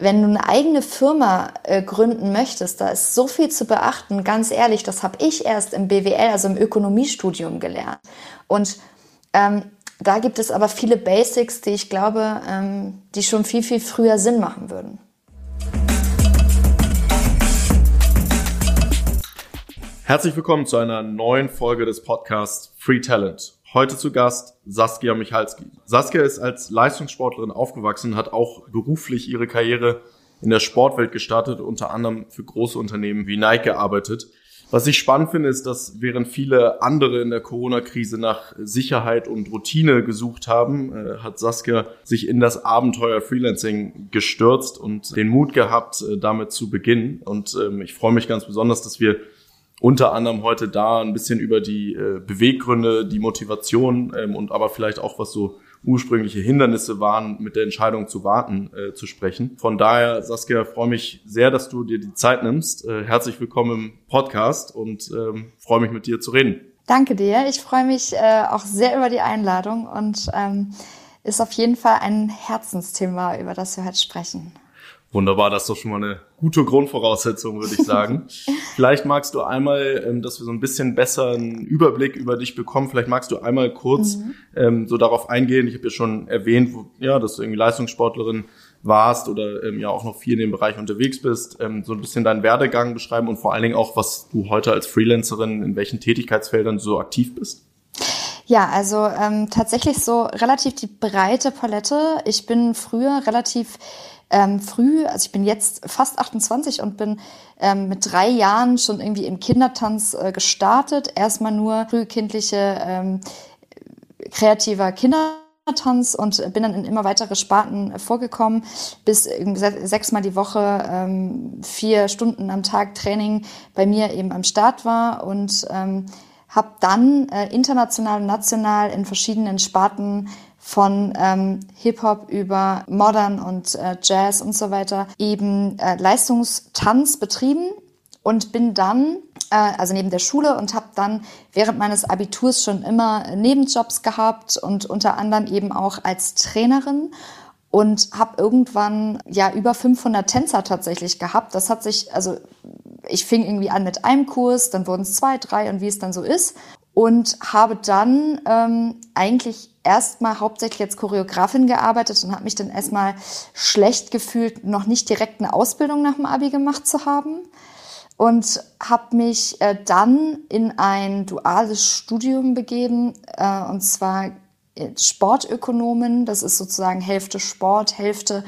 wenn du eine eigene Firma äh, gründen möchtest, da ist so viel zu beachten. Ganz ehrlich, das habe ich erst im BWL, also im Ökonomiestudium gelernt. Und ähm, da gibt es aber viele Basics, die ich glaube, ähm, die schon viel, viel früher Sinn machen würden. Herzlich willkommen zu einer neuen Folge des Podcasts Free Talent. Heute zu Gast Saskia Michalski. Saskia ist als Leistungssportlerin aufgewachsen, hat auch beruflich ihre Karriere in der Sportwelt gestartet, unter anderem für große Unternehmen wie Nike gearbeitet. Was ich spannend finde, ist, dass während viele andere in der Corona-Krise nach Sicherheit und Routine gesucht haben, äh, hat Saskia sich in das Abenteuer Freelancing gestürzt und den Mut gehabt, äh, damit zu beginnen. Und ähm, ich freue mich ganz besonders, dass wir unter anderem heute da ein bisschen über die äh, Beweggründe, die Motivation ähm, und aber vielleicht auch was so ursprüngliche Hindernisse waren, mit der Entscheidung zu warten, äh, zu sprechen. Von daher, Saskia, freue mich sehr, dass du dir die Zeit nimmst. Äh, herzlich willkommen im Podcast und ähm, freue mich mit dir zu reden. Danke dir. Ich freue mich äh, auch sehr über die Einladung und ähm, ist auf jeden Fall ein Herzensthema, über das wir heute sprechen. Wunderbar, das ist doch schon mal eine gute Grundvoraussetzung, würde ich sagen. vielleicht magst du einmal, ähm, dass wir so ein bisschen besser einen Überblick über dich bekommen, vielleicht magst du einmal kurz mhm. ähm, so darauf eingehen. Ich habe ja schon erwähnt, wo, ja, dass du irgendwie Leistungssportlerin warst oder ähm, ja auch noch viel in dem Bereich unterwegs bist, ähm, so ein bisschen deinen Werdegang beschreiben und vor allen Dingen auch, was du heute als Freelancerin, in welchen Tätigkeitsfeldern du so aktiv bist. Ja, also ähm, tatsächlich so relativ die breite Palette. Ich bin früher relativ ähm, früh, also ich bin jetzt fast 28 und bin ähm, mit drei Jahren schon irgendwie im Kindertanz äh, gestartet. Erstmal nur frühkindliche ähm, kreativer Kindertanz und bin dann in immer weitere Sparten vorgekommen, bis sechsmal die Woche ähm, vier Stunden am Tag Training bei mir eben am Start war und ähm, habe dann äh, international und national in verschiedenen Sparten von ähm, Hip-Hop über Modern und äh, Jazz und so weiter eben äh, Leistungstanz betrieben und bin dann, äh, also neben der Schule und habe dann während meines Abiturs schon immer Nebenjobs gehabt und unter anderem eben auch als Trainerin und habe irgendwann ja über 500 Tänzer tatsächlich gehabt. Das hat sich, also ich fing irgendwie an mit einem Kurs, dann wurden es zwei, drei und wie es dann so ist und habe dann ähm, eigentlich erstmal hauptsächlich als Choreografin gearbeitet und habe mich dann erstmal schlecht gefühlt, noch nicht direkt eine Ausbildung nach dem Abi gemacht zu haben. Und habe mich äh, dann in ein duales Studium begeben äh, und zwar Sportökonomen. Das ist sozusagen Hälfte Sport, Hälfte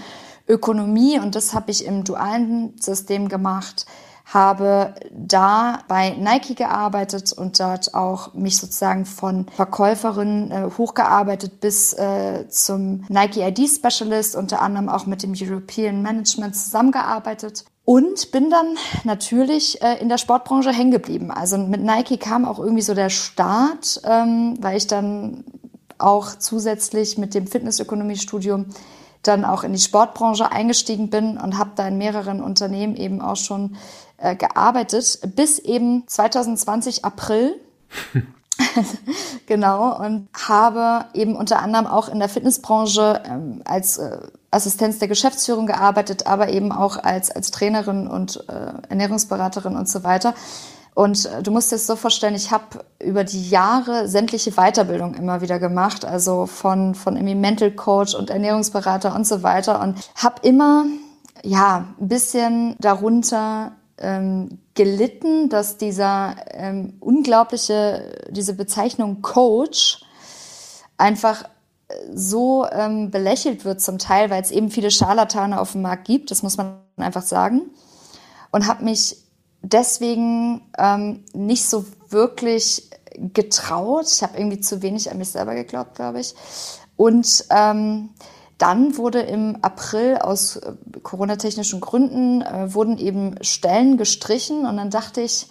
Ökonomie. Und das habe ich im dualen System gemacht habe da bei Nike gearbeitet und dort auch mich sozusagen von Verkäuferin äh, hochgearbeitet bis äh, zum Nike ID Specialist, unter anderem auch mit dem European Management zusammengearbeitet. Und bin dann natürlich äh, in der Sportbranche hängen geblieben. Also mit Nike kam auch irgendwie so der Start, ähm, weil ich dann auch zusätzlich mit dem Fitnessökonomiestudium dann auch in die Sportbranche eingestiegen bin und habe da in mehreren Unternehmen eben auch schon äh, gearbeitet, bis eben 2020 April. genau, und habe eben unter anderem auch in der Fitnessbranche ähm, als äh, Assistenz der Geschäftsführung gearbeitet, aber eben auch als, als Trainerin und äh, Ernährungsberaterin und so weiter. Und äh, du musst dir das so vorstellen, ich habe über die Jahre sämtliche Weiterbildung immer wieder gemacht, also von, von irgendwie Mental Coach und Ernährungsberater und so weiter und habe immer ja ein bisschen darunter ähm, gelitten, dass dieser ähm, unglaubliche, diese Bezeichnung Coach einfach äh, so ähm, belächelt wird zum Teil, weil es eben viele Scharlatane auf dem Markt gibt, das muss man einfach sagen. Und habe mich deswegen ähm, nicht so wirklich getraut. Ich habe irgendwie zu wenig an mich selber geglaubt, glaube ich. Und ähm, dann wurde im April aus äh, Corona-technischen Gründen äh, wurden eben Stellen gestrichen und dann dachte ich,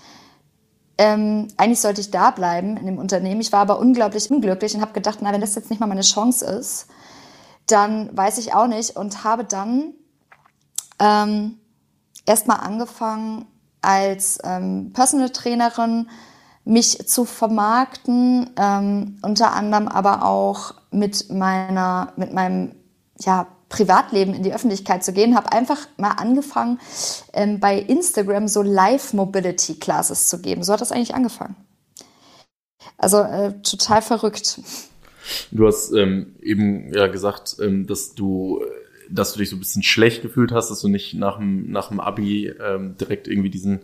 ähm, eigentlich sollte ich da bleiben in dem Unternehmen. Ich war aber unglaublich unglücklich und habe gedacht, na, wenn das jetzt nicht mal meine Chance ist, dann weiß ich auch nicht und habe dann ähm, erstmal angefangen als ähm, Personal Trainerin mich zu vermarkten, ähm, unter anderem aber auch mit meiner, mit meinem ja, Privatleben in die Öffentlichkeit zu gehen, habe einfach mal angefangen, ähm, bei Instagram so Live-Mobility-Classes zu geben. So hat das eigentlich angefangen. Also äh, total verrückt. Du hast ähm, eben ja gesagt, ähm, dass du dass du dich so ein bisschen schlecht gefühlt hast, dass du nicht nach dem, nach dem Abi ähm, direkt irgendwie diesen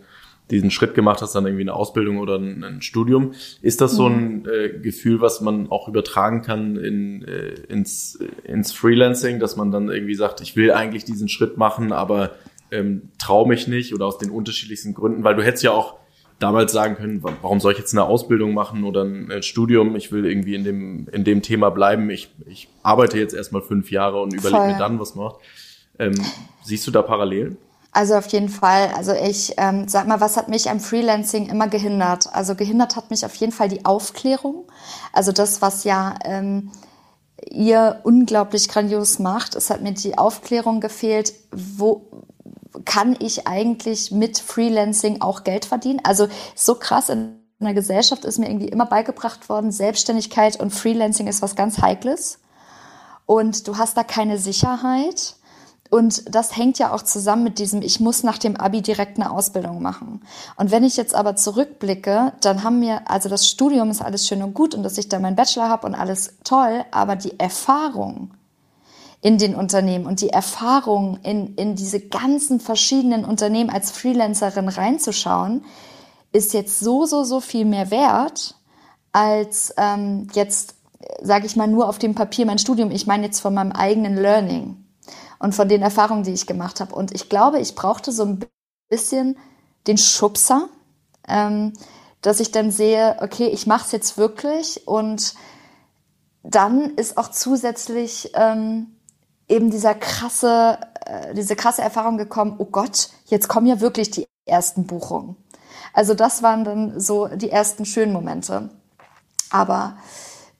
diesen Schritt gemacht hast, dann irgendwie eine Ausbildung oder ein, ein Studium. Ist das so ein mhm. äh, Gefühl, was man auch übertragen kann in, äh, ins, ins Freelancing, dass man dann irgendwie sagt, ich will eigentlich diesen Schritt machen, aber ähm, traue mich nicht oder aus den unterschiedlichsten Gründen, weil du hättest ja auch damals sagen können, warum soll ich jetzt eine Ausbildung machen oder ein Studium? Ich will irgendwie in dem, in dem Thema bleiben. Ich, ich arbeite jetzt erstmal fünf Jahre und überlege mir dann, was macht. Ähm, siehst du da Parallelen? Also auf jeden Fall. Also ich ähm, sag mal, was hat mich am Freelancing immer gehindert? Also gehindert hat mich auf jeden Fall die Aufklärung. Also das, was ja ähm, ihr unglaublich grandios macht. Es hat mir die Aufklärung gefehlt, wo kann ich eigentlich mit Freelancing auch Geld verdienen? Also so krass in der Gesellschaft ist mir irgendwie immer beigebracht worden, Selbstständigkeit und Freelancing ist was ganz Heikles. Und du hast da keine Sicherheit. Und das hängt ja auch zusammen mit diesem, ich muss nach dem Abi direkt eine Ausbildung machen. Und wenn ich jetzt aber zurückblicke, dann haben wir, also das Studium ist alles schön und gut und dass ich da meinen Bachelor habe und alles toll, aber die Erfahrung in den Unternehmen und die Erfahrung in, in diese ganzen verschiedenen Unternehmen als Freelancerin reinzuschauen, ist jetzt so, so, so viel mehr wert, als ähm, jetzt, sage ich mal, nur auf dem Papier mein Studium. Ich meine jetzt von meinem eigenen Learning und von den Erfahrungen, die ich gemacht habe. Und ich glaube, ich brauchte so ein bisschen den Schubser, ähm, dass ich dann sehe, okay, ich mache es jetzt wirklich und dann ist auch zusätzlich ähm, eben dieser krasse, äh, diese krasse Erfahrung gekommen, oh Gott, jetzt kommen ja wirklich die ersten Buchungen. Also das waren dann so die ersten schönen Momente. Aber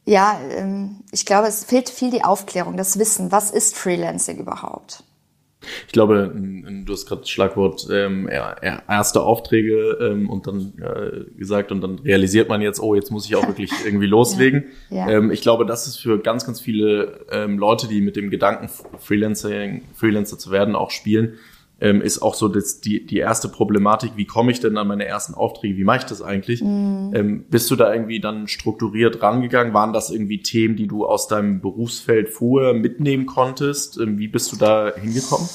ja, ähm, ich glaube, es fehlt viel die Aufklärung, das Wissen. Was ist Freelancing überhaupt? Ich glaube, du hast gerade das Schlagwort ähm, erste Aufträge ähm, und dann äh, gesagt und dann realisiert man jetzt, oh, jetzt muss ich auch wirklich irgendwie loslegen. Ja. Ja. Ähm, ich glaube, das ist für ganz, ganz viele ähm, Leute, die mit dem Gedanken Freelancing, Freelancer zu werden, auch spielen, ähm, ist auch so das, die, die erste Problematik, wie komme ich denn an meine ersten Aufträge, wie mache ich das eigentlich? Mhm. Ähm, bist du da irgendwie dann strukturiert rangegangen? Waren das irgendwie Themen, die du aus deinem Berufsfeld vorher mitnehmen konntest? Ähm, wie bist du da hingekommen?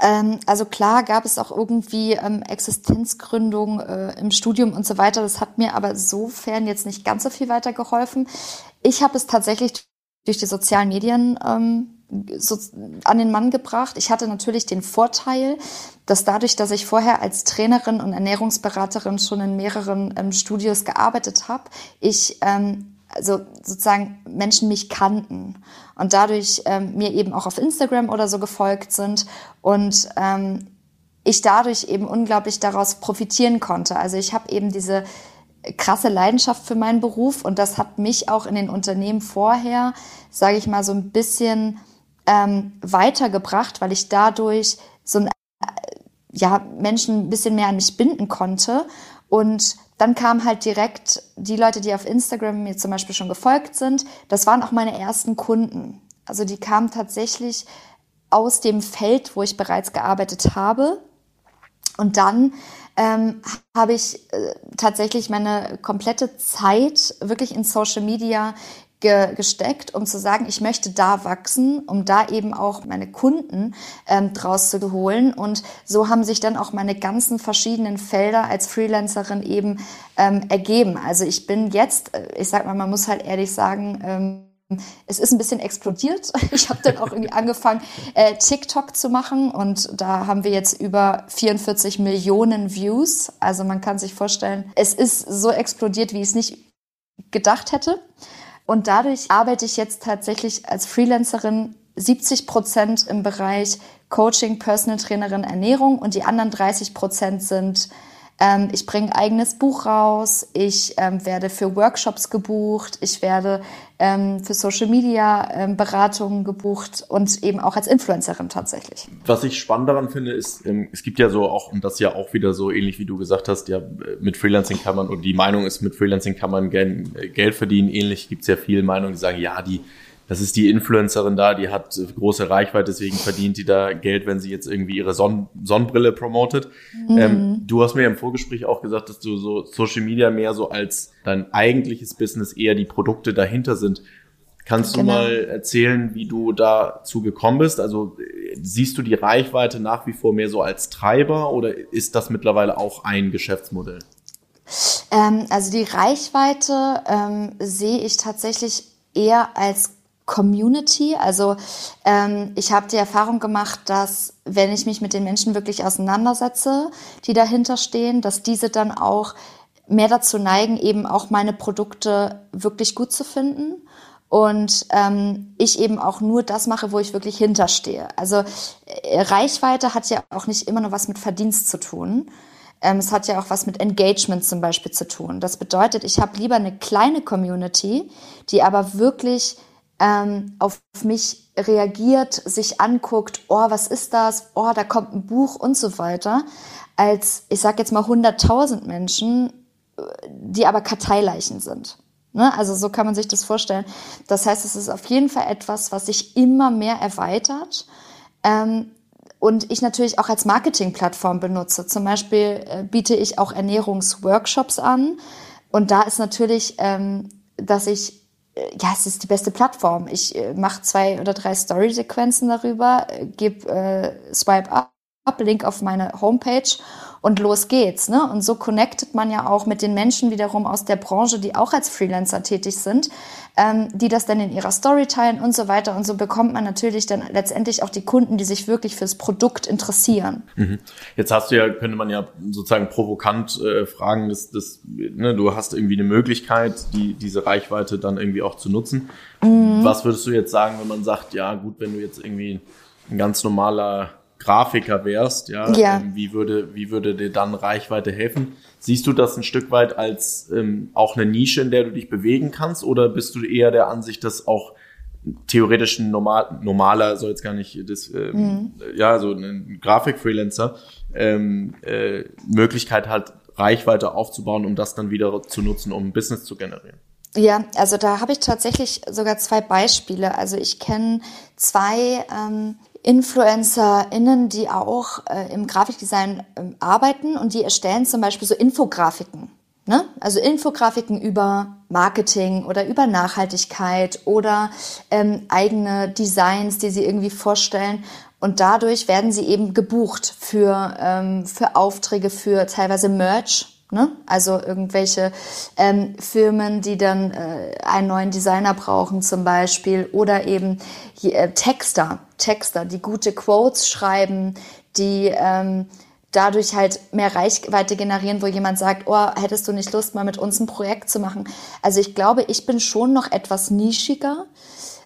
Ähm, also klar gab es auch irgendwie ähm, Existenzgründung äh, im Studium und so weiter. Das hat mir aber sofern jetzt nicht ganz so viel weitergeholfen. Ich habe es tatsächlich durch die sozialen Medien ähm, so an den Mann gebracht. Ich hatte natürlich den Vorteil, dass dadurch, dass ich vorher als Trainerin und Ernährungsberaterin schon in mehreren ähm, Studios gearbeitet habe, ich ähm, also sozusagen Menschen mich kannten und dadurch ähm, mir eben auch auf Instagram oder so gefolgt sind und ähm, ich dadurch eben unglaublich daraus profitieren konnte. Also ich habe eben diese krasse Leidenschaft für meinen Beruf und das hat mich auch in den Unternehmen vorher, sage ich mal, so ein bisschen ähm, weitergebracht, weil ich dadurch so ein, ja, Menschen ein bisschen mehr an mich binden konnte. Und dann kamen halt direkt die Leute, die auf Instagram mir zum Beispiel schon gefolgt sind. Das waren auch meine ersten Kunden. Also die kamen tatsächlich aus dem Feld, wo ich bereits gearbeitet habe. Und dann ähm, habe ich äh, tatsächlich meine komplette Zeit wirklich in Social Media ge gesteckt, um zu sagen, ich möchte da wachsen, um da eben auch meine Kunden ähm, draus zu holen. Und so haben sich dann auch meine ganzen verschiedenen Felder als Freelancerin eben ähm, ergeben. Also ich bin jetzt, äh, ich sag mal, man muss halt ehrlich sagen, ähm, es ist ein bisschen explodiert. Ich habe dann auch irgendwie angefangen, äh, TikTok zu machen und da haben wir jetzt über 44 Millionen Views. Also man kann sich vorstellen, es ist so explodiert, wie ich es nicht gedacht hätte. Und dadurch arbeite ich jetzt tatsächlich als Freelancerin 70 Prozent im Bereich Coaching, Personal Trainerin, Ernährung und die anderen 30 Prozent sind ähm, ich bringe eigenes Buch raus, ich ähm, werde für Workshops gebucht, ich werde ähm, für Social Media ähm, Beratungen gebucht und eben auch als Influencerin tatsächlich. Was ich spannend daran finde, ist, ähm, es gibt ja so auch, und das ja auch wieder so ähnlich wie du gesagt hast, ja, mit Freelancing kann man, oder die Meinung ist, mit Freelancing kann man Geld, Geld verdienen. Ähnlich gibt es ja viele Meinungen, die sagen, ja, die das ist die Influencerin da, die hat große Reichweite, deswegen verdient die da Geld, wenn sie jetzt irgendwie ihre Sonn Sonnenbrille promotet. Mhm. Ähm, du hast mir im Vorgespräch auch gesagt, dass du so Social Media mehr so als dein eigentliches Business eher die Produkte dahinter sind. Kannst genau. du mal erzählen, wie du dazu gekommen bist? Also siehst du die Reichweite nach wie vor mehr so als Treiber oder ist das mittlerweile auch ein Geschäftsmodell? Ähm, also die Reichweite ähm, sehe ich tatsächlich eher als Community. Also ähm, ich habe die Erfahrung gemacht, dass wenn ich mich mit den Menschen wirklich auseinandersetze, die dahinter stehen, dass diese dann auch mehr dazu neigen, eben auch meine Produkte wirklich gut zu finden. Und ähm, ich eben auch nur das mache, wo ich wirklich hinterstehe. Also äh, Reichweite hat ja auch nicht immer nur was mit Verdienst zu tun. Ähm, es hat ja auch was mit Engagement zum Beispiel zu tun. Das bedeutet, ich habe lieber eine kleine Community, die aber wirklich ähm, auf mich reagiert, sich anguckt, oh, was ist das? Oh, da kommt ein Buch und so weiter, als, ich sage jetzt mal, 100.000 Menschen, die aber Karteileichen sind. Ne? Also so kann man sich das vorstellen. Das heißt, es ist auf jeden Fall etwas, was sich immer mehr erweitert. Ähm, und ich natürlich auch als Marketingplattform benutze. Zum Beispiel äh, biete ich auch Ernährungsworkshops an. Und da ist natürlich, ähm, dass ich äh, ja, es ist die beste Plattform. Ich äh, mache zwei oder drei Story-Sequenzen darüber, äh, gebe äh, Swipe up, Link auf meine Homepage und los geht's. Ne? Und so connectet man ja auch mit den Menschen wiederum aus der Branche, die auch als Freelancer tätig sind, ähm, die das dann in ihrer Story teilen und so weiter. Und so bekommt man natürlich dann letztendlich auch die Kunden, die sich wirklich fürs Produkt interessieren. Mhm. Jetzt hast du ja, könnte man ja sozusagen provokant äh, fragen, dass, dass, ne, du hast irgendwie eine Möglichkeit, die, diese Reichweite dann irgendwie auch zu nutzen. Mhm. Was würdest du jetzt sagen, wenn man sagt, ja gut, wenn du jetzt irgendwie ein ganz normaler Grafiker wärst, ja, ja. Ähm, wie würde, wie würde dir dann Reichweite helfen? Siehst du das ein Stück weit als ähm, auch eine Nische, in der du dich bewegen kannst, oder bist du eher der Ansicht, dass auch theoretisch ein normal, normaler, soll jetzt gar nicht das, ähm, mhm. ja, so ein Grafikfreelancer, ähm, äh, Möglichkeit hat, Reichweite aufzubauen, um das dann wieder zu nutzen, um ein Business zu generieren? Ja, also da habe ich tatsächlich sogar zwei Beispiele. Also ich kenne zwei ähm, InfluencerInnen, die auch äh, im Grafikdesign ähm, arbeiten und die erstellen zum Beispiel so Infografiken. Ne? Also Infografiken über Marketing oder über Nachhaltigkeit oder ähm, eigene Designs, die sie irgendwie vorstellen. Und dadurch werden sie eben gebucht für, ähm, für Aufträge, für teilweise Merch, Ne? Also irgendwelche ähm, Firmen, die dann äh, einen neuen Designer brauchen zum Beispiel oder eben äh, Texter, Texter, die gute Quotes schreiben, die ähm, dadurch halt mehr Reichweite generieren, wo jemand sagt, oh, hättest du nicht Lust, mal mit uns ein Projekt zu machen? Also ich glaube, ich bin schon noch etwas nischiger.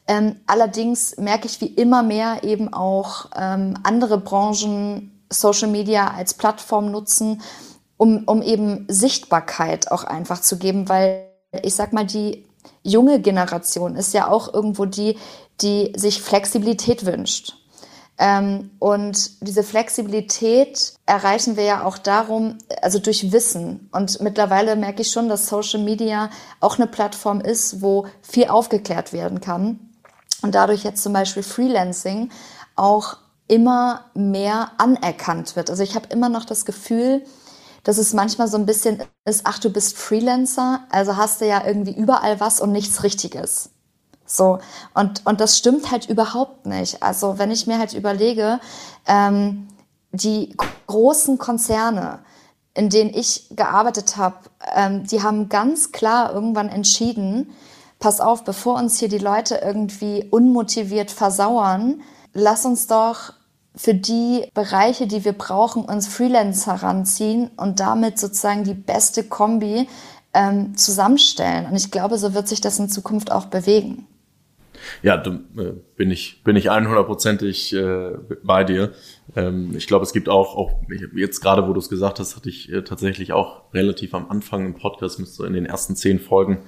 Ähm, allerdings merke ich wie immer mehr eben auch ähm, andere Branchen Social Media als Plattform nutzen um, um eben Sichtbarkeit auch einfach zu geben, weil ich sag mal, die junge Generation ist ja auch irgendwo die, die sich Flexibilität wünscht. Ähm, und diese Flexibilität erreichen wir ja auch darum, also durch Wissen. Und mittlerweile merke ich schon, dass Social Media auch eine Plattform ist, wo viel aufgeklärt werden kann. Und dadurch jetzt zum Beispiel Freelancing auch immer mehr anerkannt wird. Also ich habe immer noch das Gefühl, dass es manchmal so ein bisschen ist, ach, du bist Freelancer, also hast du ja irgendwie überall was und nichts Richtiges. So, und, und das stimmt halt überhaupt nicht. Also wenn ich mir halt überlege, ähm, die großen Konzerne, in denen ich gearbeitet habe, ähm, die haben ganz klar irgendwann entschieden, pass auf, bevor uns hier die Leute irgendwie unmotiviert versauern, lass uns doch für die Bereiche, die wir brauchen, uns Freelancer heranziehen und damit sozusagen die beste Kombi ähm, zusammenstellen. Und ich glaube, so wird sich das in Zukunft auch bewegen. Ja, du, äh, bin ich bin ich 100%ig äh, bei dir. Ähm, ich glaube, es gibt auch auch jetzt gerade, wo du es gesagt hast, hatte ich äh, tatsächlich auch relativ am Anfang im Podcast müsste so in den ersten zehn Folgen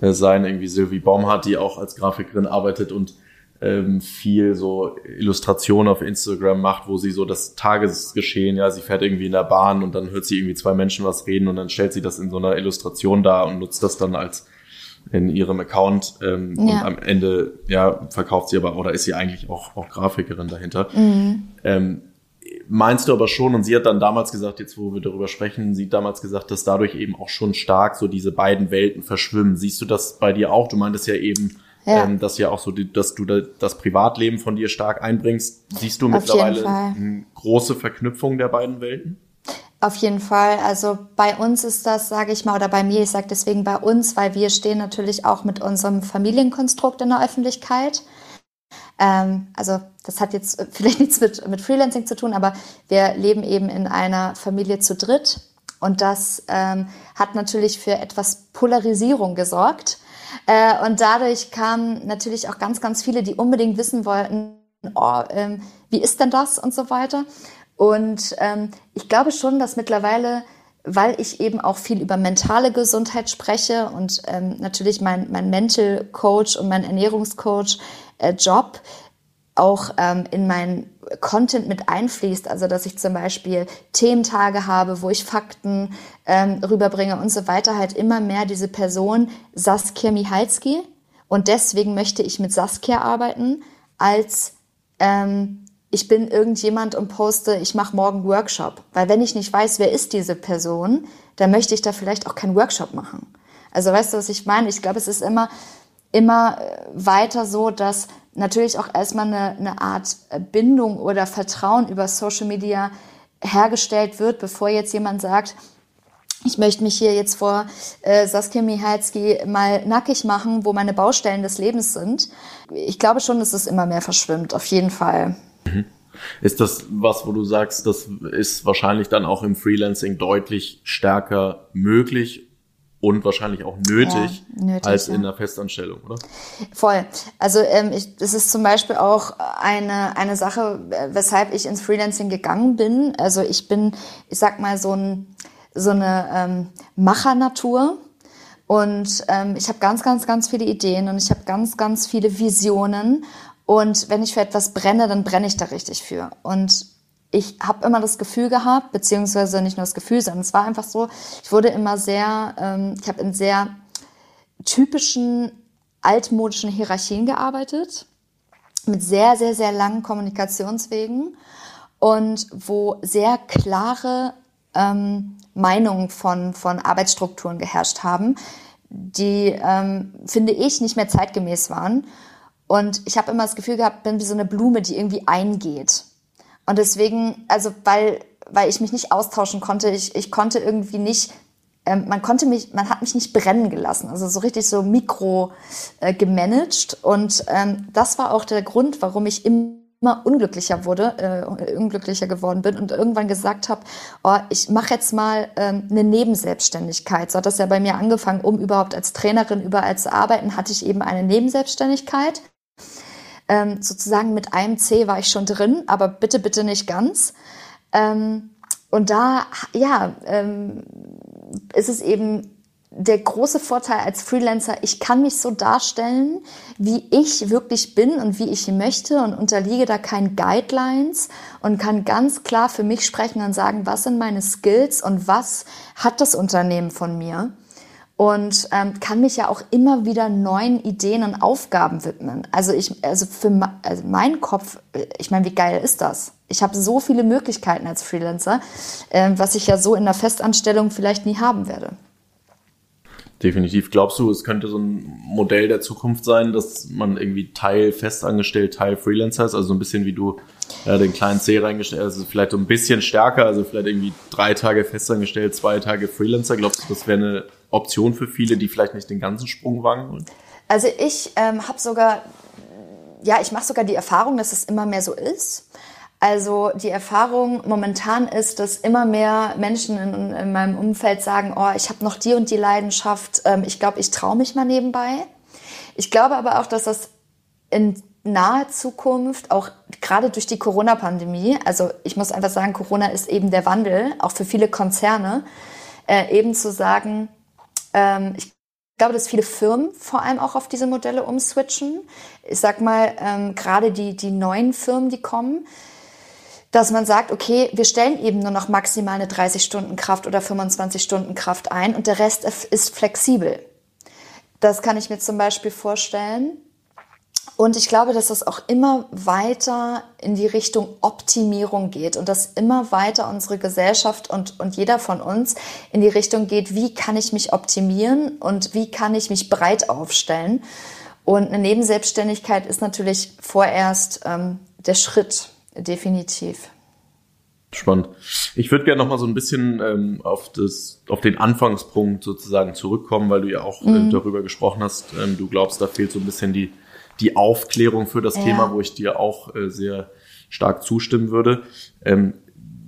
äh, sein irgendwie Sylvie Baumhardt, die auch als Grafikerin arbeitet und ähm, viel so Illustration auf Instagram macht, wo sie so das Tagesgeschehen, ja, sie fährt irgendwie in der Bahn und dann hört sie irgendwie zwei Menschen was reden und dann stellt sie das in so einer Illustration dar und nutzt das dann als in ihrem Account ähm, ja. und am Ende ja verkauft sie aber oder ist sie eigentlich auch, auch Grafikerin dahinter. Mhm. Ähm, meinst du aber schon, und sie hat dann damals gesagt, jetzt wo wir darüber sprechen, sie hat damals gesagt, dass dadurch eben auch schon stark so diese beiden Welten verschwimmen. Siehst du das bei dir auch? Du meintest ja eben, ja. Ähm, dass ja auch so, die, dass du da, das Privatleben von dir stark einbringst. Siehst du mittlerweile eine große Verknüpfung der beiden Welten? Auf jeden Fall. Also bei uns ist das, sage ich mal, oder bei mir, ich sage deswegen bei uns, weil wir stehen natürlich auch mit unserem Familienkonstrukt in der Öffentlichkeit. Ähm, also das hat jetzt vielleicht nichts mit, mit Freelancing zu tun, aber wir leben eben in einer Familie zu dritt. Und das ähm, hat natürlich für etwas Polarisierung gesorgt. Äh, und dadurch kamen natürlich auch ganz, ganz viele, die unbedingt wissen wollten, oh, ähm, wie ist denn das und so weiter. Und ähm, ich glaube schon, dass mittlerweile, weil ich eben auch viel über mentale Gesundheit spreche und ähm, natürlich mein, mein Mental Coach und mein Ernährungscoach äh, Job auch ähm, in mein Content mit einfließt, also dass ich zum Beispiel Thementage habe, wo ich Fakten ähm, rüberbringe und so weiter, halt immer mehr diese Person Saskia Michalski und deswegen möchte ich mit Saskia arbeiten, als ähm, ich bin irgendjemand und poste, ich mache morgen Workshop. Weil wenn ich nicht weiß, wer ist diese Person, dann möchte ich da vielleicht auch keinen Workshop machen. Also weißt du, was ich meine? Ich glaube, es ist immer, immer äh, weiter so, dass natürlich auch erstmal eine, eine Art äh, Bindung oder Vertrauen über Social Media hergestellt wird, bevor jetzt jemand sagt, ich möchte mich hier jetzt vor äh, Saskia Michalski mal nackig machen, wo meine Baustellen des Lebens sind. Ich glaube schon, dass es immer mehr verschwimmt, auf jeden Fall. Mhm. Ist das was, wo du sagst, das ist wahrscheinlich dann auch im Freelancing deutlich stärker möglich und wahrscheinlich auch nötig, ja, nötig als ja. in der Festanstellung, oder? Voll. Also ähm, ich, das ist zum Beispiel auch eine, eine Sache, weshalb ich ins Freelancing gegangen bin. Also ich bin, ich sag mal, so, ein, so eine ähm, Machernatur. Und ähm, ich habe ganz, ganz, ganz viele Ideen und ich habe ganz, ganz viele Visionen. Und wenn ich für etwas brenne, dann brenne ich da richtig für. Und ich habe immer das Gefühl gehabt, beziehungsweise nicht nur das Gefühl, sondern es war einfach so, ich wurde immer sehr, ähm, ich habe in sehr typischen altmodischen Hierarchien gearbeitet, mit sehr, sehr, sehr langen Kommunikationswegen und wo sehr klare ähm, Meinungen von, von Arbeitsstrukturen geherrscht haben, die, ähm, finde ich, nicht mehr zeitgemäß waren. Und ich habe immer das Gefühl gehabt, bin wie so eine Blume, die irgendwie eingeht. Und deswegen, also weil, weil ich mich nicht austauschen konnte, ich, ich konnte irgendwie nicht, ähm, man konnte mich, man hat mich nicht brennen gelassen, also so richtig so mikro äh, gemanagt. Und ähm, das war auch der Grund, warum ich immer unglücklicher wurde, äh, unglücklicher geworden bin und irgendwann gesagt habe, oh, ich mache jetzt mal ähm, eine Nebenselbstständigkeit. So hat das ja bei mir angefangen, um überhaupt als Trainerin überall zu arbeiten, hatte ich eben eine Nebenselbstständigkeit. Ähm, sozusagen mit einem C war ich schon drin, aber bitte, bitte nicht ganz. Ähm, und da, ja, ähm, ist es eben der große Vorteil als Freelancer, ich kann mich so darstellen, wie ich wirklich bin und wie ich möchte und unterliege da keinen Guidelines und kann ganz klar für mich sprechen und sagen, was sind meine Skills und was hat das Unternehmen von mir und ähm, kann mich ja auch immer wieder neuen Ideen und Aufgaben widmen. Also ich, also für also mein Kopf, äh, ich meine, wie geil ist das? Ich habe so viele Möglichkeiten als Freelancer, äh, was ich ja so in der Festanstellung vielleicht nie haben werde. Definitiv. Glaubst du, es könnte so ein Modell der Zukunft sein, dass man irgendwie Teil festangestellt, Teil Freelancer ist? Also so ein bisschen wie du ja, den kleinen C reingestellt hast, also vielleicht so ein bisschen stärker, also vielleicht irgendwie drei Tage festangestellt, zwei Tage Freelancer. Glaubst du, das wäre eine Option für viele, die vielleicht nicht den ganzen Sprung wagen wollen? Also ich ähm, habe sogar, ja, ich mache sogar die Erfahrung, dass es immer mehr so ist. Also die Erfahrung momentan ist, dass immer mehr Menschen in, in meinem Umfeld sagen, oh, ich habe noch die und die Leidenschaft, ähm, ich glaube, ich traue mich mal nebenbei. Ich glaube aber auch, dass das in naher Zukunft, auch gerade durch die Corona-Pandemie, also ich muss einfach sagen, Corona ist eben der Wandel, auch für viele Konzerne, äh, eben zu sagen, ähm, ich glaube, dass viele Firmen vor allem auch auf diese Modelle umswitchen. Ich sag mal, ähm, gerade die, die neuen Firmen, die kommen, dass man sagt, okay, wir stellen eben nur noch maximal eine 30-Stunden-Kraft oder 25-Stunden-Kraft ein und der Rest ist flexibel. Das kann ich mir zum Beispiel vorstellen. Und ich glaube, dass es auch immer weiter in die Richtung Optimierung geht und dass immer weiter unsere Gesellschaft und, und jeder von uns in die Richtung geht, wie kann ich mich optimieren und wie kann ich mich breit aufstellen. Und eine Nebenselbstständigkeit ist natürlich vorerst ähm, der Schritt, definitiv. Spannend. Ich würde gerne noch mal so ein bisschen ähm, auf das, auf den Anfangspunkt sozusagen zurückkommen, weil du ja auch äh, mhm. äh, darüber gesprochen hast. Ähm, du glaubst, da fehlt so ein bisschen die die Aufklärung für das ja. Thema, wo ich dir auch äh, sehr stark zustimmen würde. Ähm,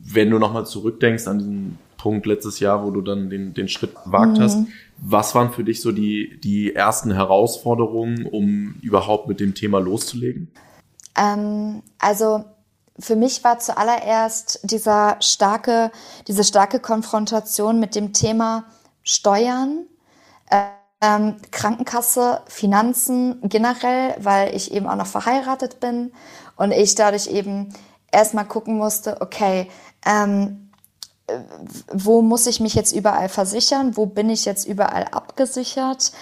wenn du noch mal zurückdenkst an diesen Punkt letztes Jahr, wo du dann den, den Schritt gewagt mhm. hast, was waren für dich so die, die ersten Herausforderungen, um überhaupt mit dem Thema loszulegen? Ähm, also für mich war zuallererst dieser starke, diese starke Konfrontation mit dem Thema Steuern, ähm, Krankenkasse, Finanzen generell, weil ich eben auch noch verheiratet bin und ich dadurch eben erstmal gucken musste, okay, ähm, wo muss ich mich jetzt überall versichern? Wo bin ich jetzt überall abgesichert?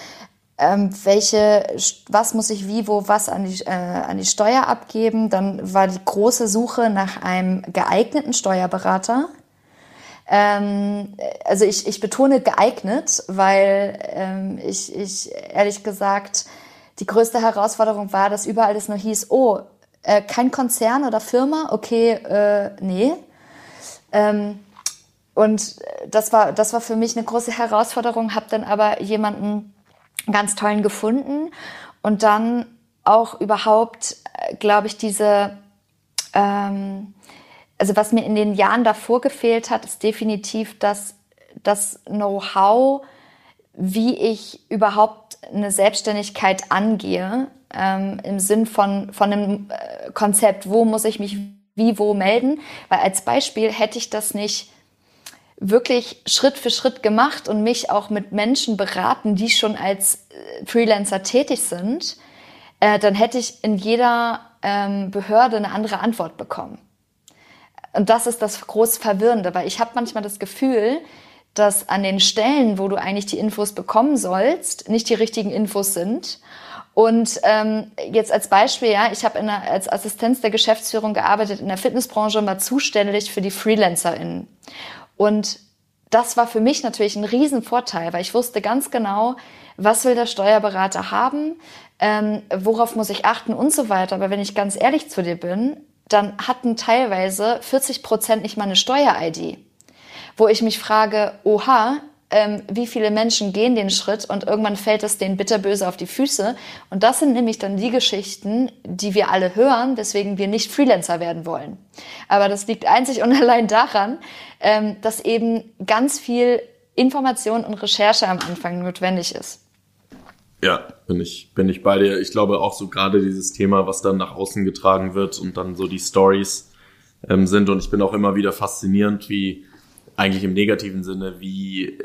Ähm, welche, was muss ich wie, wo, was an die, äh, an die Steuer abgeben? Dann war die große Suche nach einem geeigneten Steuerberater. Ähm, also ich, ich betone geeignet, weil ähm, ich, ich ehrlich gesagt die größte Herausforderung war, dass überall es nur hieß, oh, äh, kein Konzern oder Firma, okay, äh, nee. Ähm, und das war, das war für mich eine große Herausforderung, habe dann aber jemanden ganz tollen gefunden und dann auch überhaupt, äh, glaube ich, diese ähm, also was mir in den Jahren davor gefehlt hat, ist definitiv das, das Know-how, wie ich überhaupt eine Selbstständigkeit angehe, ähm, im Sinn von, von einem äh, Konzept, wo muss ich mich wie wo melden. Weil als Beispiel hätte ich das nicht wirklich Schritt für Schritt gemacht und mich auch mit Menschen beraten, die schon als äh, Freelancer tätig sind, äh, dann hätte ich in jeder ähm, Behörde eine andere Antwort bekommen. Und das ist das groß Verwirrende, weil ich habe manchmal das Gefühl, dass an den Stellen, wo du eigentlich die Infos bekommen sollst, nicht die richtigen Infos sind. Und ähm, jetzt als Beispiel, ja, ich habe als Assistenz der Geschäftsführung gearbeitet in der Fitnessbranche und war zuständig für die FreelancerInnen. Und das war für mich natürlich ein Riesenvorteil, weil ich wusste ganz genau, was will der Steuerberater haben, ähm, worauf muss ich achten und so weiter. Aber wenn ich ganz ehrlich zu dir bin, dann hatten teilweise 40 Prozent nicht mal eine Steuer-ID. Wo ich mich frage, oha, ähm, wie viele Menschen gehen den Schritt und irgendwann fällt es denen bitterböse auf die Füße. Und das sind nämlich dann die Geschichten, die wir alle hören, weswegen wir nicht Freelancer werden wollen. Aber das liegt einzig und allein daran, ähm, dass eben ganz viel Information und Recherche am Anfang notwendig ist. Ja, bin ich, bin ich bei dir. Ich glaube auch so gerade dieses Thema, was dann nach außen getragen wird und dann so die Stories ähm, sind. Und ich bin auch immer wieder faszinierend, wie eigentlich im negativen Sinne, wie,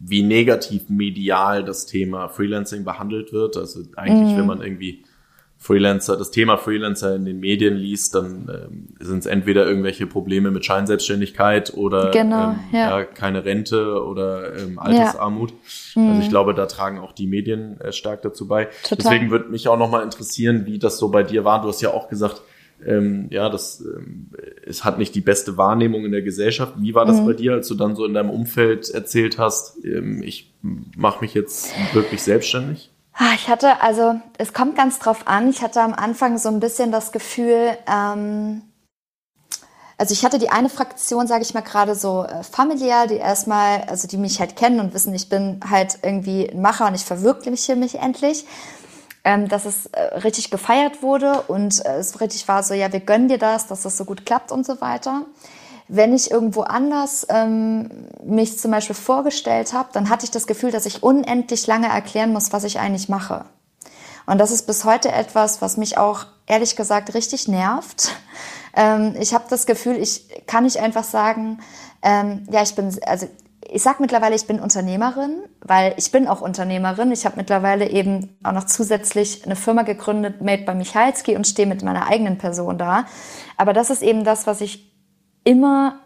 wie negativ medial das Thema Freelancing behandelt wird. Also eigentlich, mhm. wenn man irgendwie Freelancer, das Thema Freelancer in den Medien liest, dann ähm, sind es entweder irgendwelche Probleme mit Scheinselbstständigkeit oder genau, ähm, ja. ja. keine Rente oder ähm, Altersarmut. Ja. Mhm. Also ich glaube, da tragen auch die Medien äh, stark dazu bei. Total. Deswegen würde mich auch nochmal interessieren, wie das so bei dir war. Du hast ja auch gesagt, ähm, ja, das ähm, es hat nicht die beste Wahrnehmung in der Gesellschaft. Wie war das mhm. bei dir, als du dann so in deinem Umfeld erzählt hast, ähm, ich mache mich jetzt wirklich selbstständig? Ah, ich hatte, also es kommt ganz drauf an. Ich hatte am Anfang so ein bisschen das Gefühl, ähm, also ich hatte die eine Fraktion, sage ich mal gerade so äh, familiär, die erstmal, also die mich halt kennen und wissen, ich bin halt irgendwie ein Macher und ich verwirkliche mich endlich. Ähm, dass es äh, richtig gefeiert wurde und äh, es richtig war so, ja, wir gönnen dir das, dass das so gut klappt und so weiter wenn ich irgendwo anders ähm, mich zum Beispiel vorgestellt habe, dann hatte ich das Gefühl, dass ich unendlich lange erklären muss, was ich eigentlich mache. Und das ist bis heute etwas, was mich auch ehrlich gesagt richtig nervt. Ähm, ich habe das Gefühl, ich kann nicht einfach sagen, ähm, ja, ich bin, also ich sag mittlerweile, ich bin Unternehmerin, weil ich bin auch Unternehmerin. Ich habe mittlerweile eben auch noch zusätzlich eine Firma gegründet, Made by Michalski und stehe mit meiner eigenen Person da. Aber das ist eben das, was ich immer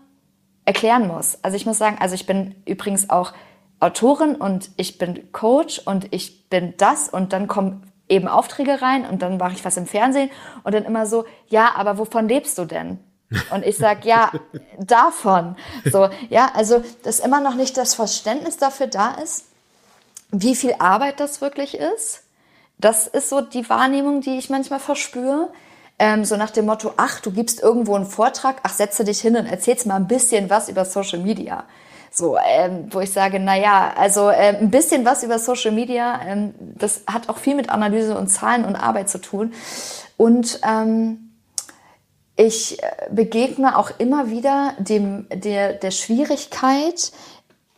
erklären muss. Also ich muss sagen, also ich bin übrigens auch Autorin und ich bin Coach und ich bin das und dann kommen eben Aufträge rein und dann mache ich was im Fernsehen und dann immer so, ja, aber wovon lebst du denn? Und ich sag ja, davon. So, ja, also, dass immer noch nicht das Verständnis dafür da ist, wie viel Arbeit das wirklich ist. Das ist so die Wahrnehmung, die ich manchmal verspüre. Ähm, so nach dem Motto, ach, du gibst irgendwo einen Vortrag, ach, setze dich hin und erzählst mal ein bisschen was über Social Media. So, ähm, wo ich sage, na ja, also äh, ein bisschen was über Social Media, ähm, das hat auch viel mit Analyse und Zahlen und Arbeit zu tun. Und ähm, ich äh, begegne auch immer wieder dem, der, der Schwierigkeit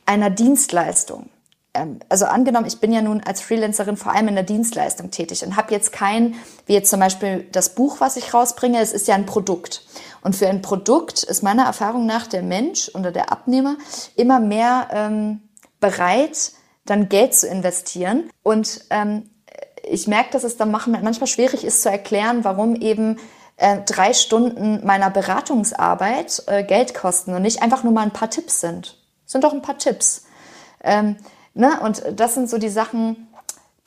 einer Dienstleistung. Ähm, also angenommen, ich bin ja nun als Freelancerin vor allem in der Dienstleistung tätig und habe jetzt kein, wie jetzt zum Beispiel das Buch, was ich rausbringe, es ist ja ein Produkt. Und für ein Produkt ist meiner Erfahrung nach der Mensch oder der Abnehmer immer mehr ähm, bereit, dann Geld zu investieren. Und ähm, ich merke, dass es dann manchmal schwierig ist zu erklären, warum eben äh, drei Stunden meiner Beratungsarbeit äh, Geld kosten und nicht einfach nur mal ein paar Tipps sind. Sind doch ein paar Tipps. Ähm, ne? Und das sind so die Sachen,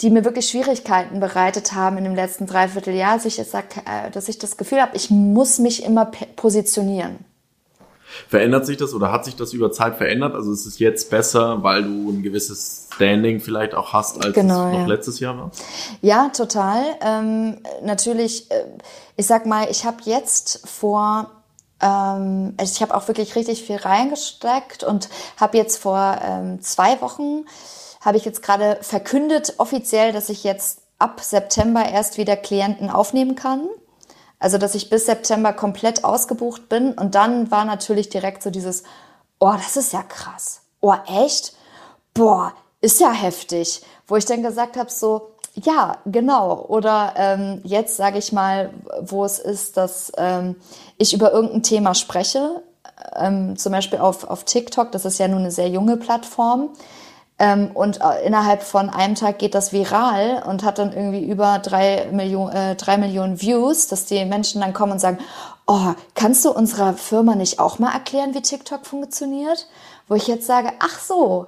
die mir wirklich Schwierigkeiten bereitet haben in dem letzten Dreivierteljahr, dass ich, jetzt sag, äh, dass ich das Gefühl habe, ich muss mich immer positionieren. Verändert sich das oder hat sich das über Zeit verändert? Also ist es jetzt besser, weil du ein gewisses Standing vielleicht auch hast, als genau, es noch ja. letztes Jahr war? Ja, total. Ähm, natürlich, äh, ich sag mal, ich habe jetzt vor ähm, also ich habe auch wirklich richtig viel reingesteckt und habe jetzt vor ähm, zwei Wochen habe ich jetzt gerade verkündet offiziell, dass ich jetzt ab September erst wieder Klienten aufnehmen kann. Also, dass ich bis September komplett ausgebucht bin. Und dann war natürlich direkt so dieses, oh, das ist ja krass. Oh, echt? Boah, ist ja heftig. Wo ich dann gesagt habe, so, ja, genau. Oder ähm, jetzt sage ich mal, wo es ist, dass ähm, ich über irgendein Thema spreche, ähm, zum Beispiel auf, auf TikTok, das ist ja nun eine sehr junge Plattform. Ähm, und äh, innerhalb von einem Tag geht das viral und hat dann irgendwie über drei Millionen, äh, drei Millionen Views, dass die Menschen dann kommen und sagen, oh, kannst du unserer Firma nicht auch mal erklären, wie TikTok funktioniert? Wo ich jetzt sage, ach so,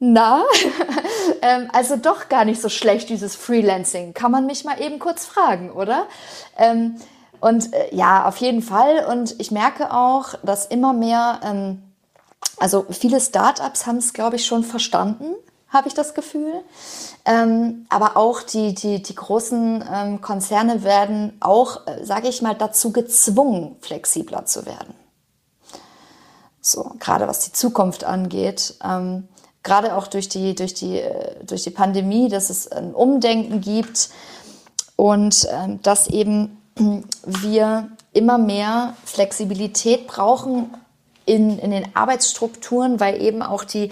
na, ähm, also doch gar nicht so schlecht, dieses Freelancing. Kann man mich mal eben kurz fragen, oder? Ähm, und äh, ja, auf jeden Fall. Und ich merke auch, dass immer mehr ähm, also viele Startups haben es, glaube ich, schon verstanden, habe ich das Gefühl. Ähm, aber auch die, die, die großen ähm, Konzerne werden auch, äh, sage ich mal, dazu gezwungen, flexibler zu werden. So, gerade was die Zukunft angeht. Ähm, gerade auch durch die, durch, die, äh, durch die Pandemie, dass es ein Umdenken gibt und äh, dass eben wir immer mehr Flexibilität brauchen, in, in den Arbeitsstrukturen, weil eben auch die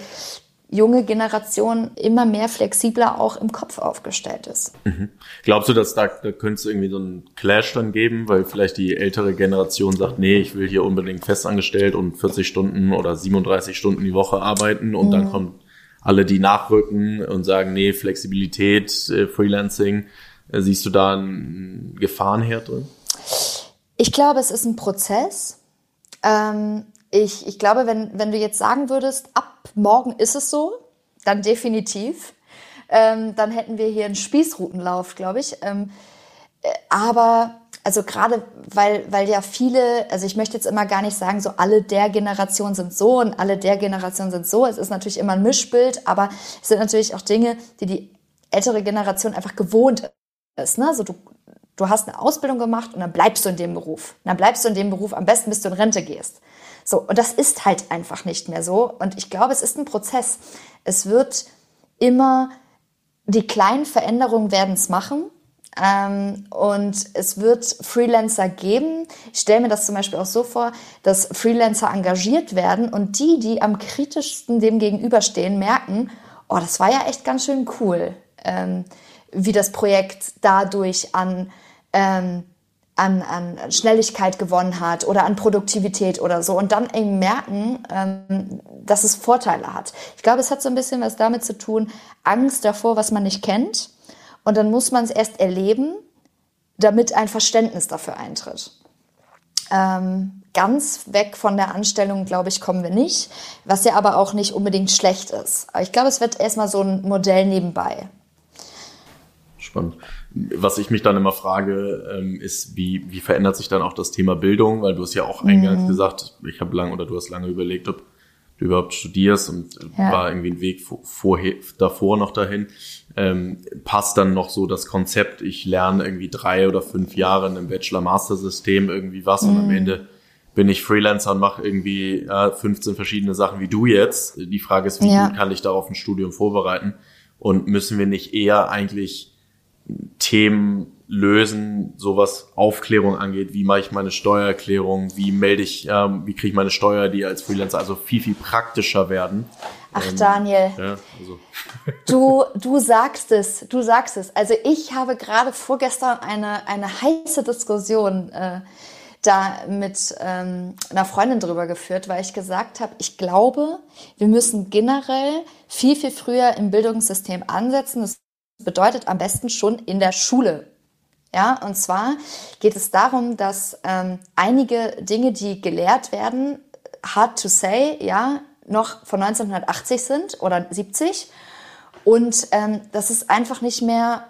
junge Generation immer mehr flexibler auch im Kopf aufgestellt ist. Mhm. Glaubst du, dass da, da könnte es irgendwie so einen Clash dann geben, weil vielleicht die ältere Generation sagt, nee, ich will hier unbedingt festangestellt und 40 Stunden oder 37 Stunden die Woche arbeiten und mhm. dann kommen alle, die nachrücken und sagen, nee, Flexibilität, äh, Freelancing. Äh, siehst du da einen Gefahrenherd drin? Ich glaube, es ist ein Prozess. Ähm, ich, ich glaube, wenn, wenn du jetzt sagen würdest, ab morgen ist es so, dann definitiv. Ähm, dann hätten wir hier einen Spießrutenlauf, glaube ich. Ähm, äh, aber also gerade weil, weil ja viele, also ich möchte jetzt immer gar nicht sagen, so alle der Generation sind so und alle der Generation sind so. Es ist natürlich immer ein Mischbild, aber es sind natürlich auch Dinge, die die ältere Generation einfach gewohnt ist. Ne? So du, du hast eine Ausbildung gemacht und dann bleibst du in dem Beruf. Und dann bleibst du in dem Beruf am besten, bis du in Rente gehst. So, und das ist halt einfach nicht mehr so. Und ich glaube, es ist ein Prozess. Es wird immer, die kleinen Veränderungen werden es machen. Ähm, und es wird Freelancer geben. Ich stelle mir das zum Beispiel auch so vor, dass Freelancer engagiert werden und die, die am kritischsten dem gegenüberstehen, merken, oh, das war ja echt ganz schön cool, ähm, wie das Projekt dadurch an ähm, an, an Schnelligkeit gewonnen hat oder an Produktivität oder so und dann eben merken, ähm, dass es Vorteile hat. Ich glaube, es hat so ein bisschen was damit zu tun, Angst davor, was man nicht kennt und dann muss man es erst erleben, damit ein Verständnis dafür eintritt. Ähm, ganz weg von der Anstellung, glaube ich, kommen wir nicht, was ja aber auch nicht unbedingt schlecht ist. Aber ich glaube, es wird erstmal so ein Modell nebenbei. Spannend. Was ich mich dann immer frage, ähm, ist, wie, wie verändert sich dann auch das Thema Bildung? Weil du hast ja auch eingangs mhm. gesagt, ich habe lange oder du hast lange überlegt, ob du überhaupt studierst und ja. war irgendwie ein Weg vor, vorher, davor noch dahin. Ähm, passt dann noch so das Konzept, ich lerne irgendwie drei oder fünf Jahre in einem Bachelor-Master-System irgendwie was mhm. und am mhm. Ende bin ich Freelancer und mache irgendwie äh, 15 verschiedene Sachen wie du jetzt. Die Frage ist, wie ja. gut kann ich darauf ein Studium vorbereiten? Und müssen wir nicht eher eigentlich Themen lösen, sowas Aufklärung angeht, wie mache ich meine Steuererklärung, wie melde ich, ähm, wie kriege ich meine Steuer, die als Freelancer also viel, viel praktischer werden. Ach ähm, Daniel, ja, also. du, du sagst es, du sagst es. Also ich habe gerade vorgestern eine, eine heiße Diskussion äh, da mit ähm, einer Freundin drüber geführt, weil ich gesagt habe, ich glaube, wir müssen generell viel, viel früher im Bildungssystem ansetzen. Das bedeutet am besten schon in der Schule. Ja, und zwar geht es darum, dass ähm, einige Dinge, die gelehrt werden, hard to say, ja, noch von 1980 sind oder 70 und ähm, das ist einfach nicht mehr,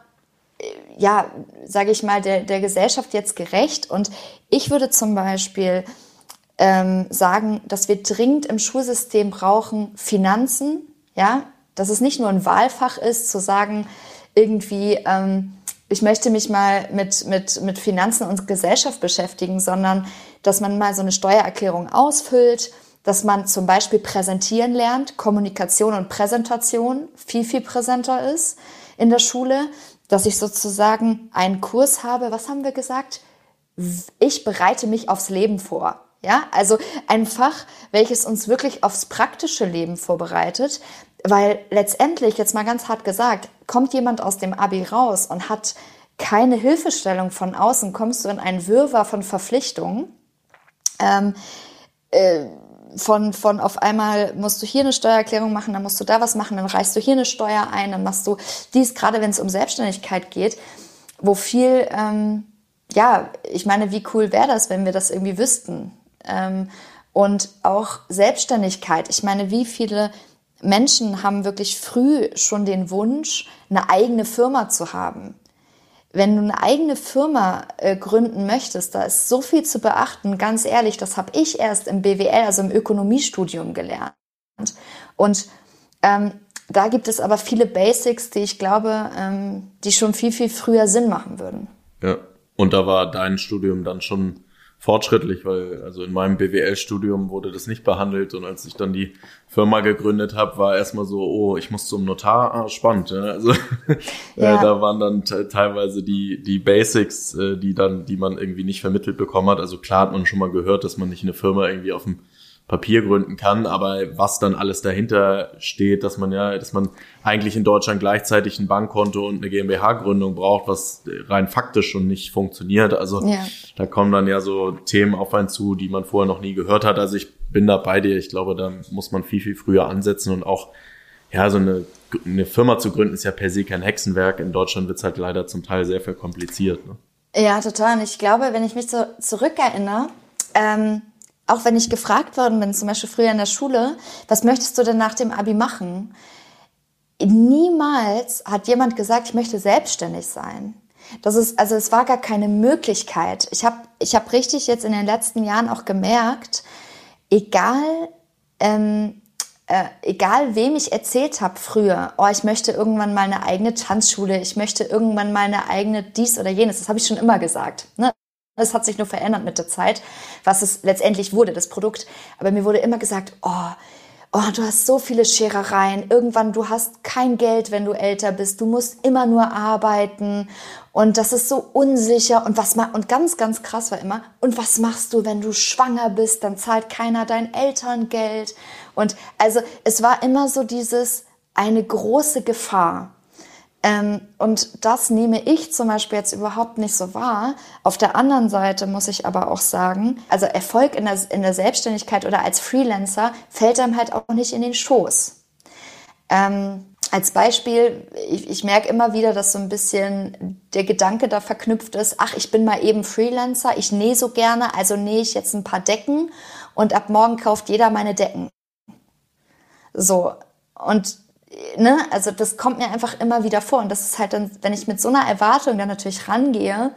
äh, ja, sage ich mal, der, der Gesellschaft jetzt gerecht. Und ich würde zum Beispiel ähm, sagen, dass wir dringend im Schulsystem brauchen Finanzen, ja, dass es nicht nur ein Wahlfach ist, zu sagen, irgendwie, ähm, ich möchte mich mal mit, mit, mit Finanzen und Gesellschaft beschäftigen, sondern dass man mal so eine Steuererklärung ausfüllt, dass man zum Beispiel präsentieren lernt, Kommunikation und Präsentation viel, viel präsenter ist in der Schule, dass ich sozusagen einen Kurs habe, was haben wir gesagt? Ich bereite mich aufs Leben vor. Ja, also ein Fach, welches uns wirklich aufs praktische Leben vorbereitet, weil letztendlich, jetzt mal ganz hart gesagt, kommt jemand aus dem Abi raus und hat keine Hilfestellung von außen, kommst du in einen Wirrwarr von Verpflichtungen. Ähm, äh, von, von auf einmal musst du hier eine Steuererklärung machen, dann musst du da was machen, dann reichst du hier eine Steuer ein, dann machst du dies, gerade wenn es um Selbstständigkeit geht, wo viel, ähm, ja, ich meine, wie cool wäre das, wenn wir das irgendwie wüssten? Ähm, und auch Selbstständigkeit. Ich meine, wie viele Menschen haben wirklich früh schon den Wunsch, eine eigene Firma zu haben. Wenn du eine eigene Firma äh, gründen möchtest, da ist so viel zu beachten. Ganz ehrlich, das habe ich erst im BWL, also im Ökonomiestudium gelernt. Und ähm, da gibt es aber viele Basics, die ich glaube, ähm, die schon viel, viel früher Sinn machen würden. Ja, und da war dein Studium dann schon fortschrittlich, weil also in meinem BWL-Studium wurde das nicht behandelt und als ich dann die Firma gegründet habe, war erstmal so, oh, ich muss zum Notar, ah, spannend. Ja? Also ja. äh, da waren dann teilweise die die Basics, äh, die dann, die man irgendwie nicht vermittelt bekommen hat. Also klar hat man schon mal gehört, dass man nicht eine Firma irgendwie auf dem Papier gründen kann, aber was dann alles dahinter steht, dass man ja, dass man eigentlich in Deutschland gleichzeitig ein Bankkonto und eine GmbH-Gründung braucht, was rein faktisch schon nicht funktioniert. Also ja. da kommen dann ja so Themen auf einen zu, die man vorher noch nie gehört hat. Also ich bin da bei dir. Ich glaube, da muss man viel, viel früher ansetzen und auch, ja, so eine, eine Firma zu gründen ist ja per se kein Hexenwerk. In Deutschland wird es halt leider zum Teil sehr verkompliziert. Ne? Ja, total. Und ich glaube, wenn ich mich so zurückerinnere, ähm, auch wenn ich gefragt worden bin, zum Beispiel früher in der Schule, was möchtest du denn nach dem Abi machen? Niemals hat jemand gesagt, ich möchte selbstständig sein. Das ist, also es war gar keine Möglichkeit. Ich habe ich hab richtig jetzt in den letzten Jahren auch gemerkt, egal, ähm, äh, egal wem ich erzählt habe früher, oh, ich möchte irgendwann mal eine eigene Tanzschule, ich möchte irgendwann mal eine eigene dies oder jenes, das habe ich schon immer gesagt. Ne? Es hat sich nur verändert mit der Zeit, was es letztendlich wurde, das Produkt. Aber mir wurde immer gesagt, oh, oh, du hast so viele Scherereien. Irgendwann, du hast kein Geld, wenn du älter bist. Du musst immer nur arbeiten. Und das ist so unsicher. Und was und ganz, ganz krass war immer, und was machst du, wenn du schwanger bist? Dann zahlt keiner dein Elterngeld. Und also, es war immer so dieses, eine große Gefahr. Ähm, und das nehme ich zum Beispiel jetzt überhaupt nicht so wahr. Auf der anderen Seite muss ich aber auch sagen, also Erfolg in der, in der Selbstständigkeit oder als Freelancer fällt einem halt auch nicht in den Schoß. Ähm, als Beispiel, ich, ich merke immer wieder, dass so ein bisschen der Gedanke da verknüpft ist, ach, ich bin mal eben Freelancer, ich nähe so gerne, also nähe ich jetzt ein paar Decken und ab morgen kauft jeder meine Decken. So. Und ne, also das kommt mir einfach immer wieder vor. Und das ist halt dann, wenn ich mit so einer Erwartung dann natürlich rangehe,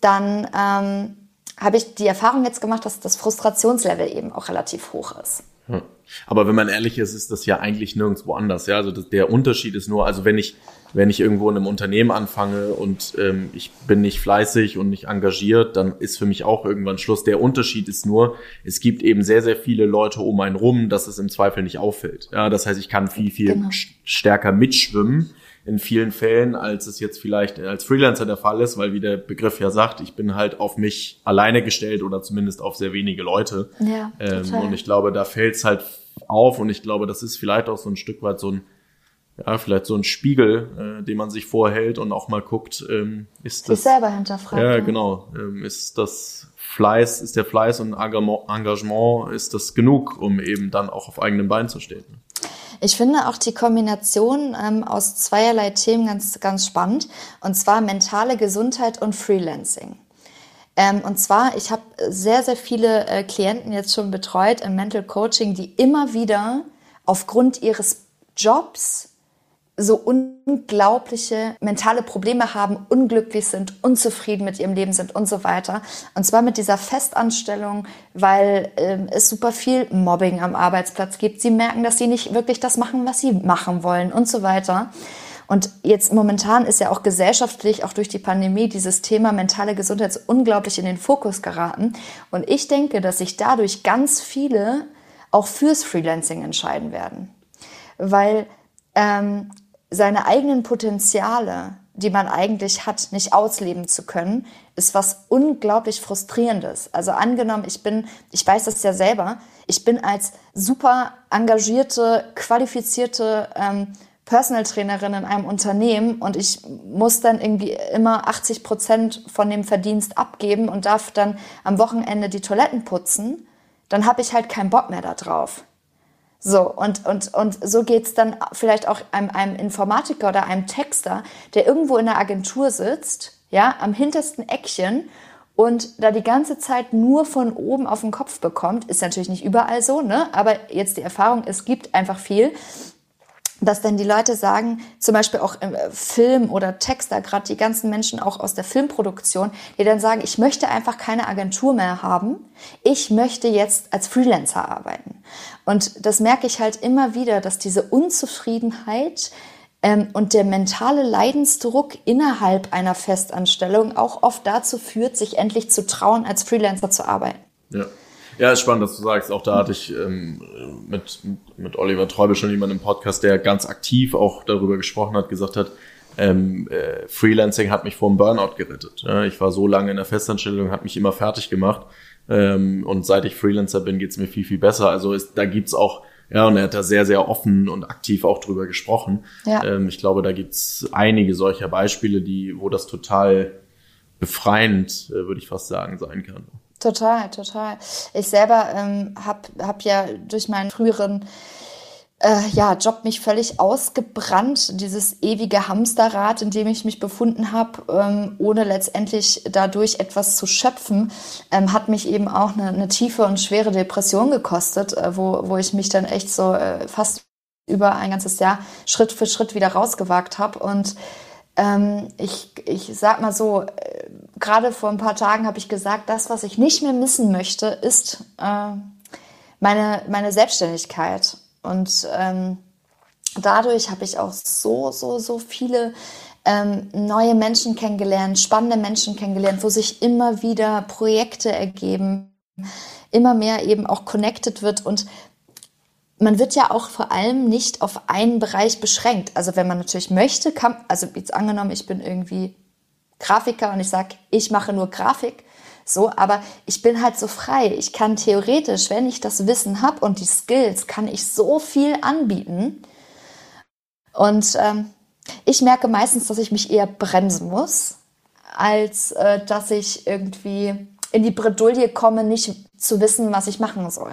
dann ähm, habe ich die Erfahrung jetzt gemacht, dass das Frustrationslevel eben auch relativ hoch ist. Hm. Aber wenn man ehrlich ist, ist das ja eigentlich nirgendwo anders. Ja, also das, der Unterschied ist nur, also wenn ich wenn ich irgendwo in einem Unternehmen anfange und ähm, ich bin nicht fleißig und nicht engagiert, dann ist für mich auch irgendwann Schluss. Der Unterschied ist nur, es gibt eben sehr sehr viele Leute um einen rum, dass es im Zweifel nicht auffällt. Ja, das heißt, ich kann viel viel genau. stärker mitschwimmen in vielen Fällen, als es jetzt vielleicht als Freelancer der Fall ist, weil wie der Begriff ja sagt, ich bin halt auf mich alleine gestellt oder zumindest auf sehr wenige Leute. Ja, ähm, und ich glaube, da fällt es halt auf und ich glaube, das ist vielleicht auch so ein Stück weit so ein ja, vielleicht so ein Spiegel, äh, den man sich vorhält und auch mal guckt, ähm, ist das. Sich selber hinterfragt. Ja, genau. Ähm, ist das Fleiß, ist der Fleiß und Engagement, ist das genug, um eben dann auch auf eigenen Beinen zu stehen? Ich finde auch die Kombination ähm, aus zweierlei Themen ganz, ganz spannend. Und zwar mentale Gesundheit und Freelancing. Ähm, und zwar, ich habe sehr, sehr viele äh, Klienten jetzt schon betreut im Mental Coaching, die immer wieder aufgrund ihres Jobs so unglaubliche mentale Probleme haben, unglücklich sind, unzufrieden mit ihrem Leben sind und so weiter. Und zwar mit dieser Festanstellung, weil äh, es super viel Mobbing am Arbeitsplatz gibt. Sie merken, dass sie nicht wirklich das machen, was sie machen wollen und so weiter. Und jetzt momentan ist ja auch gesellschaftlich, auch durch die Pandemie, dieses Thema mentale Gesundheit unglaublich in den Fokus geraten. Und ich denke, dass sich dadurch ganz viele auch fürs Freelancing entscheiden werden. Weil ähm, seine eigenen Potenziale, die man eigentlich hat, nicht ausleben zu können, ist was unglaublich frustrierendes. Also angenommen, ich bin, ich weiß das ja selber, ich bin als super engagierte, qualifizierte ähm, Personal Trainerin in einem Unternehmen und ich muss dann irgendwie immer 80 Prozent von dem Verdienst abgeben und darf dann am Wochenende die Toiletten putzen, dann habe ich halt keinen Bock mehr darauf. So, und, und, und so geht's dann vielleicht auch einem, einem Informatiker oder einem Texter, der irgendwo in der Agentur sitzt, ja, am hintersten Eckchen und da die ganze Zeit nur von oben auf den Kopf bekommt. Ist natürlich nicht überall so, ne? Aber jetzt die Erfahrung, es gibt einfach viel dass dann die Leute sagen, zum Beispiel auch im äh, Film oder Texter, gerade die ganzen Menschen auch aus der Filmproduktion, die dann sagen, ich möchte einfach keine Agentur mehr haben, ich möchte jetzt als Freelancer arbeiten. Und das merke ich halt immer wieder, dass diese Unzufriedenheit ähm, und der mentale Leidensdruck innerhalb einer Festanstellung auch oft dazu führt, sich endlich zu trauen, als Freelancer zu arbeiten. Ja. Ja, ist spannend, dass du sagst. Auch da hatte ich ähm, mit, mit Oliver Treubel schon jemanden im Podcast, der ganz aktiv auch darüber gesprochen hat, gesagt hat, ähm, äh, Freelancing hat mich vor dem Burnout gerettet. Ja, ich war so lange in der Festanstellung, hat mich immer fertig gemacht. Ähm, und seit ich Freelancer bin, geht's mir viel, viel besser. Also ist, da gibt's auch, ja, und er hat da sehr, sehr offen und aktiv auch drüber gesprochen. Ja. Ähm, ich glaube, da gibt's einige solcher Beispiele, die, wo das total befreiend, äh, würde ich fast sagen, sein kann. Total, total. Ich selber ähm, habe hab ja durch meinen früheren äh, ja, Job mich völlig ausgebrannt, dieses ewige Hamsterrad, in dem ich mich befunden habe, ähm, ohne letztendlich dadurch etwas zu schöpfen, ähm, hat mich eben auch eine, eine, tiefe und schwere Depression gekostet, äh, wo, wo ich mich dann echt so äh, fast über ein ganzes Jahr Schritt für Schritt wieder rausgewagt habe. Und ich, ich sag mal so, äh, gerade vor ein paar Tagen habe ich gesagt, das, was ich nicht mehr missen möchte, ist äh, meine, meine Selbstständigkeit. Und ähm, dadurch habe ich auch so, so, so viele ähm, neue Menschen kennengelernt, spannende Menschen kennengelernt, wo sich immer wieder Projekte ergeben, immer mehr eben auch connected wird und man wird ja auch vor allem nicht auf einen Bereich beschränkt. Also wenn man natürlich möchte, kann, also jetzt angenommen, ich bin irgendwie Grafiker und ich sage, ich mache nur Grafik, so, aber ich bin halt so frei. Ich kann theoretisch, wenn ich das Wissen habe und die Skills, kann ich so viel anbieten. Und ähm, ich merke meistens, dass ich mich eher bremsen muss, als äh, dass ich irgendwie in die Bredouille komme, nicht zu wissen, was ich machen soll.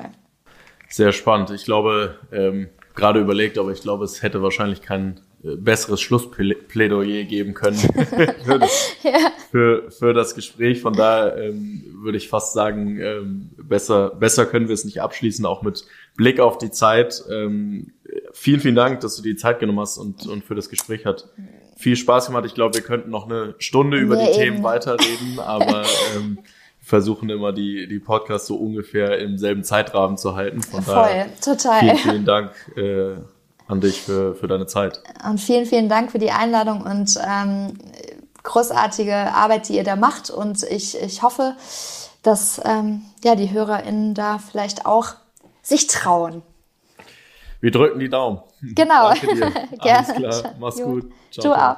Sehr spannend. Ich glaube, ähm, gerade überlegt, aber ich glaube, es hätte wahrscheinlich kein äh, besseres Schlussplädoyer geben können für, das, ja. für, für das Gespräch. Von daher ähm, würde ich fast sagen, ähm, besser, besser können wir es nicht abschließen, auch mit Blick auf die Zeit. Ähm, vielen, vielen Dank, dass du die Zeit genommen hast und, und für das Gespräch hat viel Spaß gemacht. Ich glaube, wir könnten noch eine Stunde über ja, die eben. Themen weiterreden, aber ähm, versuchen immer die, die Podcasts so ungefähr im selben Zeitrahmen zu halten. Von Voll, daher total. Vielen, vielen Dank äh, an dich für, für deine Zeit. Und vielen, vielen Dank für die Einladung und ähm, großartige Arbeit, die ihr da macht. Und ich, ich hoffe, dass ähm, ja, die HörerInnen da vielleicht auch sich trauen. Wir drücken die Daumen. Genau. Dir. Alles klar. Mach's gut. Ciao. Du auch.